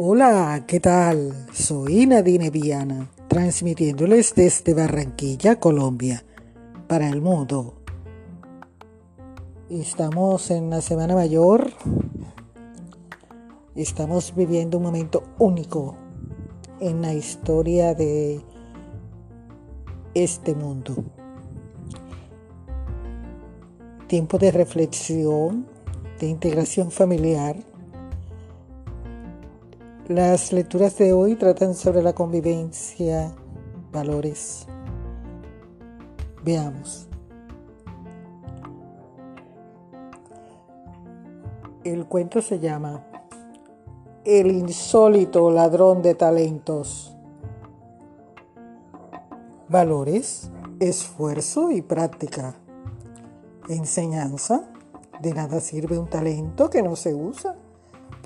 Hola, ¿qué tal? Soy Nadine Viana, transmitiéndoles desde Barranquilla, Colombia, para el mundo. Estamos en la Semana Mayor. Estamos viviendo un momento único en la historia de este mundo. Tiempo de reflexión, de integración familiar las lecturas de hoy tratan sobre la convivencia, valores. Veamos. El cuento se llama El insólito ladrón de talentos. Valores, esfuerzo y práctica. Enseñanza. De nada sirve un talento que no se usa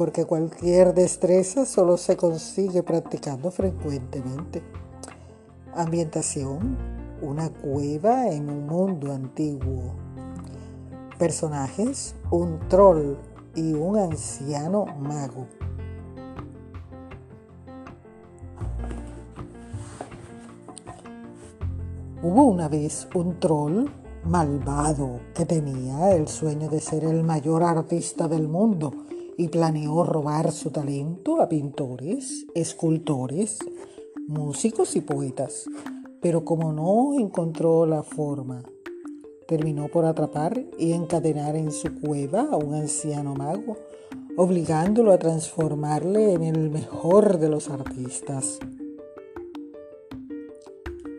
porque cualquier destreza solo se consigue practicando frecuentemente. Ambientación, una cueva en un mundo antiguo. Personajes, un troll y un anciano mago. Hubo una vez un troll malvado que tenía el sueño de ser el mayor artista del mundo y planeó robar su talento a pintores, escultores, músicos y poetas. Pero como no encontró la forma, terminó por atrapar y encadenar en su cueva a un anciano mago, obligándolo a transformarle en el mejor de los artistas.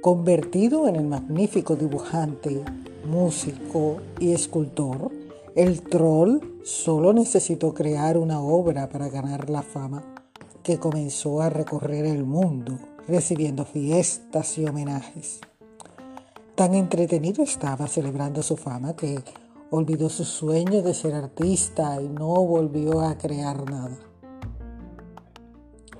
Convertido en el magnífico dibujante, músico y escultor, el troll solo necesitó crear una obra para ganar la fama, que comenzó a recorrer el mundo, recibiendo fiestas y homenajes. Tan entretenido estaba celebrando su fama que olvidó su sueño de ser artista y no volvió a crear nada.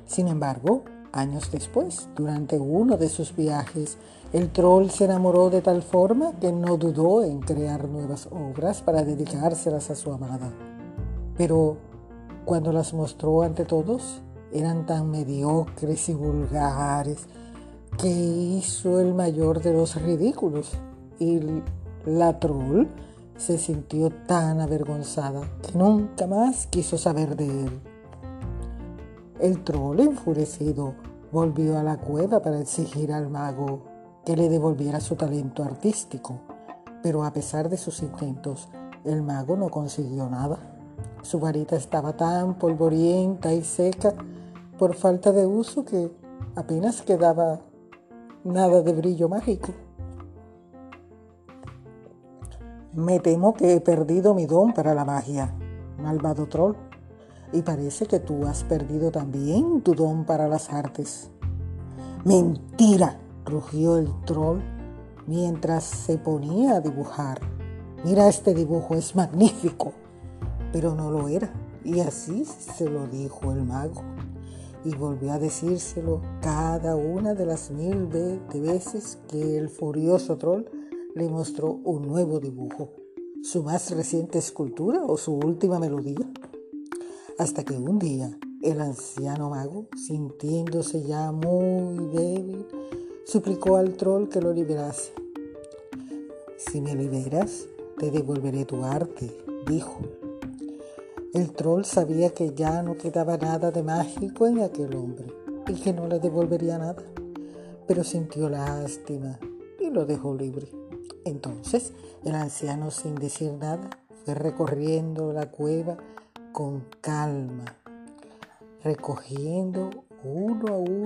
Sin embargo, Años después, durante uno de sus viajes, el troll se enamoró de tal forma que no dudó en crear nuevas obras para dedicárselas a su amada. Pero cuando las mostró ante todos, eran tan mediocres y vulgares que hizo el mayor de los ridículos y la troll se sintió tan avergonzada que nunca más quiso saber de él. El troll, enfurecido, volvió a la cueva para exigir al mago que le devolviera su talento artístico, pero a pesar de sus intentos, el mago no consiguió nada. Su varita estaba tan polvorienta y seca por falta de uso que apenas quedaba nada de brillo mágico. Me temo que he perdido mi don para la magia, malvado troll y parece que tú has perdido también tu don para las artes. Mentira, rugió el troll mientras se ponía a dibujar. Mira, este dibujo es magnífico. Pero no lo era. Y así se lo dijo el mago. Y volvió a decírselo cada una de las mil veces que el furioso troll le mostró un nuevo dibujo, su más reciente escultura o su última melodía hasta que un día el anciano mago, sintiéndose ya muy débil, suplicó al troll que lo liberase. Si me liberas, te devolveré tu arte, dijo. El troll sabía que ya no quedaba nada de mágico en aquel hombre y que no le devolvería nada, pero sintió lástima y lo dejó libre. Entonces el anciano, sin decir nada, fue recorriendo la cueva con calma, recogiendo uno a uno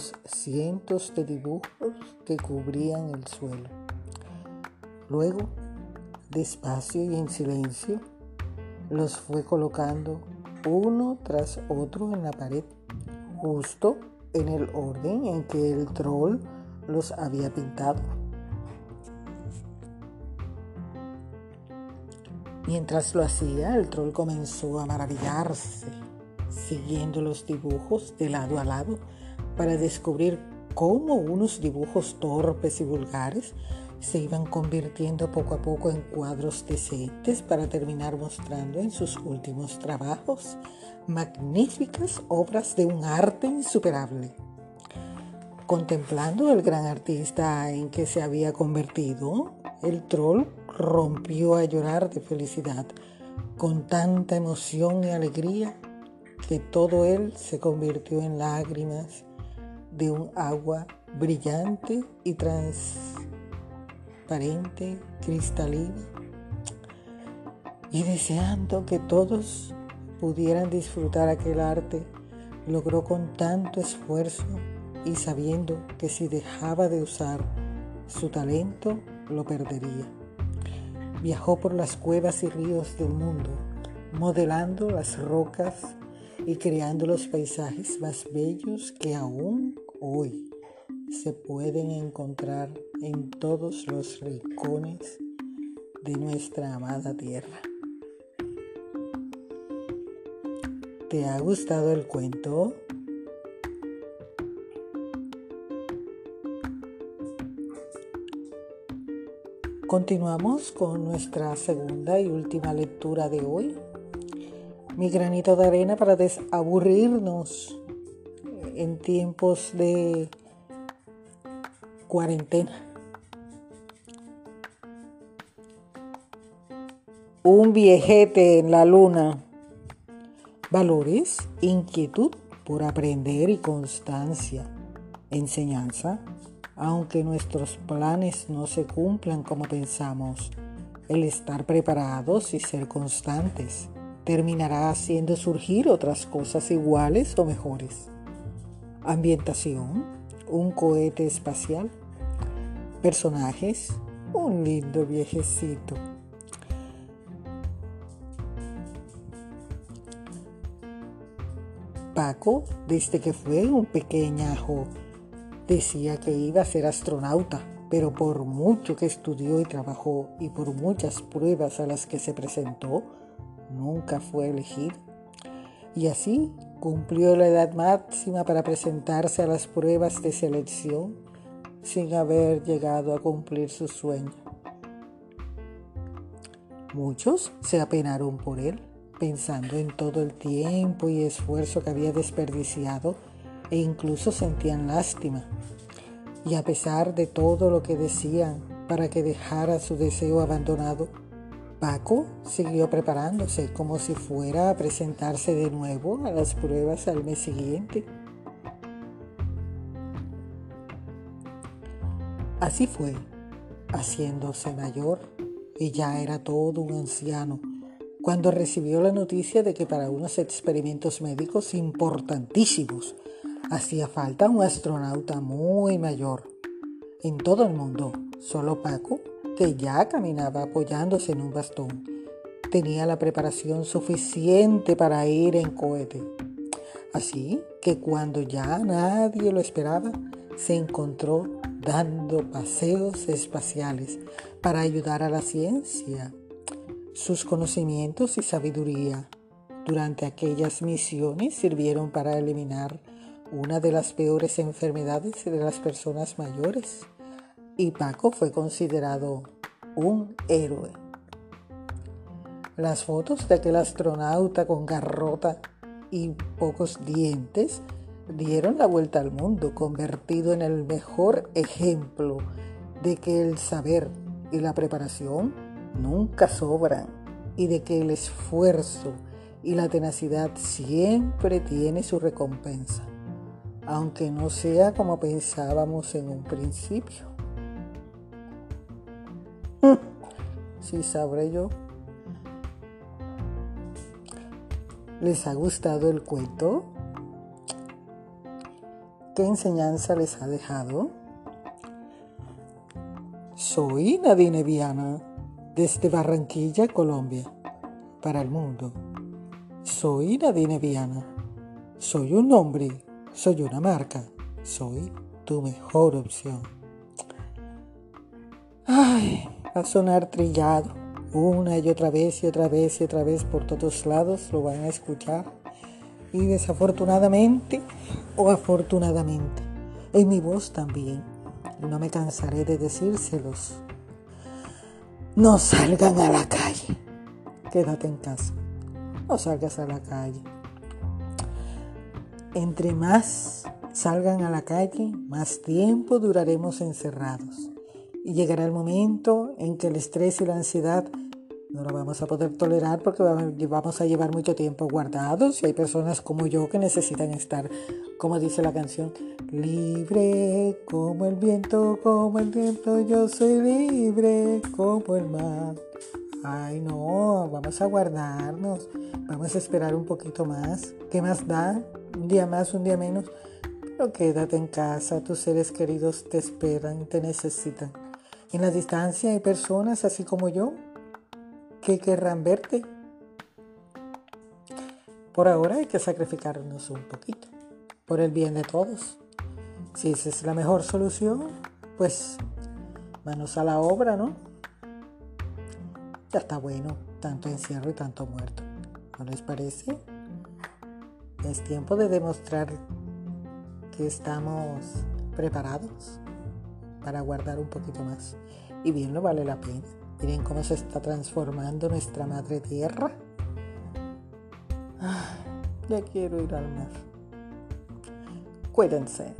los cientos de dibujos que cubrían el suelo. Luego, despacio y en silencio, los fue colocando uno tras otro en la pared, justo en el orden en que el troll los había pintado. Mientras lo hacía, el troll comenzó a maravillarse, siguiendo los dibujos de lado a lado para descubrir cómo unos dibujos torpes y vulgares se iban convirtiendo poco a poco en cuadros decentes para terminar mostrando en sus últimos trabajos magníficas obras de un arte insuperable. Contemplando el gran artista en que se había convertido, el troll rompió a llorar de felicidad, con tanta emoción y alegría que todo él se convirtió en lágrimas de un agua brillante y transparente, cristalina, y deseando que todos pudieran disfrutar aquel arte, logró con tanto esfuerzo y sabiendo que si dejaba de usar su talento, lo perdería. Viajó por las cuevas y ríos del mundo, modelando las rocas y creando los paisajes más bellos que aún hoy se pueden encontrar en todos los rincones de nuestra amada tierra. ¿Te ha gustado el cuento? Continuamos con nuestra segunda y última lectura de hoy. Mi granito de arena para desaburrirnos en tiempos de cuarentena. Un viejete en la luna. Valores, inquietud por aprender y constancia. Enseñanza, aunque nuestros planes no se cumplan como pensamos, el estar preparados y ser constantes terminará haciendo surgir otras cosas iguales o mejores. Ambientación, un cohete espacial. Personajes, un lindo viejecito. Paco, desde que fue un pequeñajo, Decía que iba a ser astronauta, pero por mucho que estudió y trabajó y por muchas pruebas a las que se presentó, nunca fue elegido. Y así cumplió la edad máxima para presentarse a las pruebas de selección sin haber llegado a cumplir su sueño. Muchos se apenaron por él, pensando en todo el tiempo y esfuerzo que había desperdiciado e incluso sentían lástima. Y a pesar de todo lo que decían para que dejara su deseo abandonado, Paco siguió preparándose como si fuera a presentarse de nuevo a las pruebas al mes siguiente. Así fue, haciéndose mayor, y ya era todo un anciano, cuando recibió la noticia de que para unos experimentos médicos importantísimos Hacía falta un astronauta muy mayor. En todo el mundo, solo Paco, ya caminaba apoyándose en un bastón, tenía la preparación suficiente para ir en cohete. Así que cuando ya nadie lo esperaba, se encontró dando paseos espaciales para ayudar a la ciencia. Sus conocimientos y sabiduría durante aquellas misiones sirvieron para eliminar una de las peores enfermedades de las personas mayores y Paco fue considerado un héroe. Las fotos de aquel astronauta con garrota y pocos dientes dieron la vuelta al mundo, convertido en el mejor ejemplo de que el saber y la preparación nunca sobran y de que el esfuerzo y la tenacidad siempre tiene su recompensa aunque no sea como pensábamos en un principio. Si sabré yo. ¿Les ha gustado el cuento? ¿Qué enseñanza les ha dejado? Soy Nadine Viana, desde Barranquilla, Colombia, para el mundo. Soy Nadine Viana. Soy un hombre soy una marca. Soy tu mejor opción. Ay, va a sonar trillado. Una y otra vez y otra vez y otra vez por todos lados lo van a escuchar. Y desafortunadamente o afortunadamente, en mi voz también. No me cansaré de decírselos. No salgan a la calle. Quédate en casa. No salgas a la calle. Entre más salgan a la calle, más tiempo duraremos encerrados. Y llegará el momento en que el estrés y la ansiedad no lo vamos a poder tolerar porque vamos a llevar mucho tiempo guardados y hay personas como yo que necesitan estar, como dice la canción, libre como el viento, como el viento, yo soy libre como el mar. Ay, no, vamos a guardarnos, vamos a esperar un poquito más. ¿Qué más da? Un día más, un día menos. Pero quédate en casa, tus seres queridos te esperan, te necesitan. En la distancia hay personas así como yo que querrán verte. Por ahora hay que sacrificarnos un poquito, por el bien de todos. Si esa es la mejor solución, pues manos a la obra, ¿no? Ya está bueno, tanto encierro y tanto muerto. ¿No les parece? Es tiempo de demostrar que estamos preparados para guardar un poquito más. Y bien, no vale la pena. Miren cómo se está transformando nuestra madre tierra. ya quiero ir al mar. Cuídense.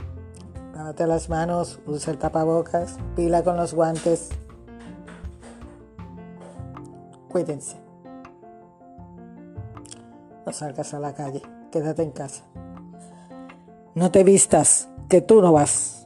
Lávate las manos, usa el tapabocas, pila con los guantes. Cuídense. No salgas a la calle, quédate en casa. No te vistas, que tú no vas.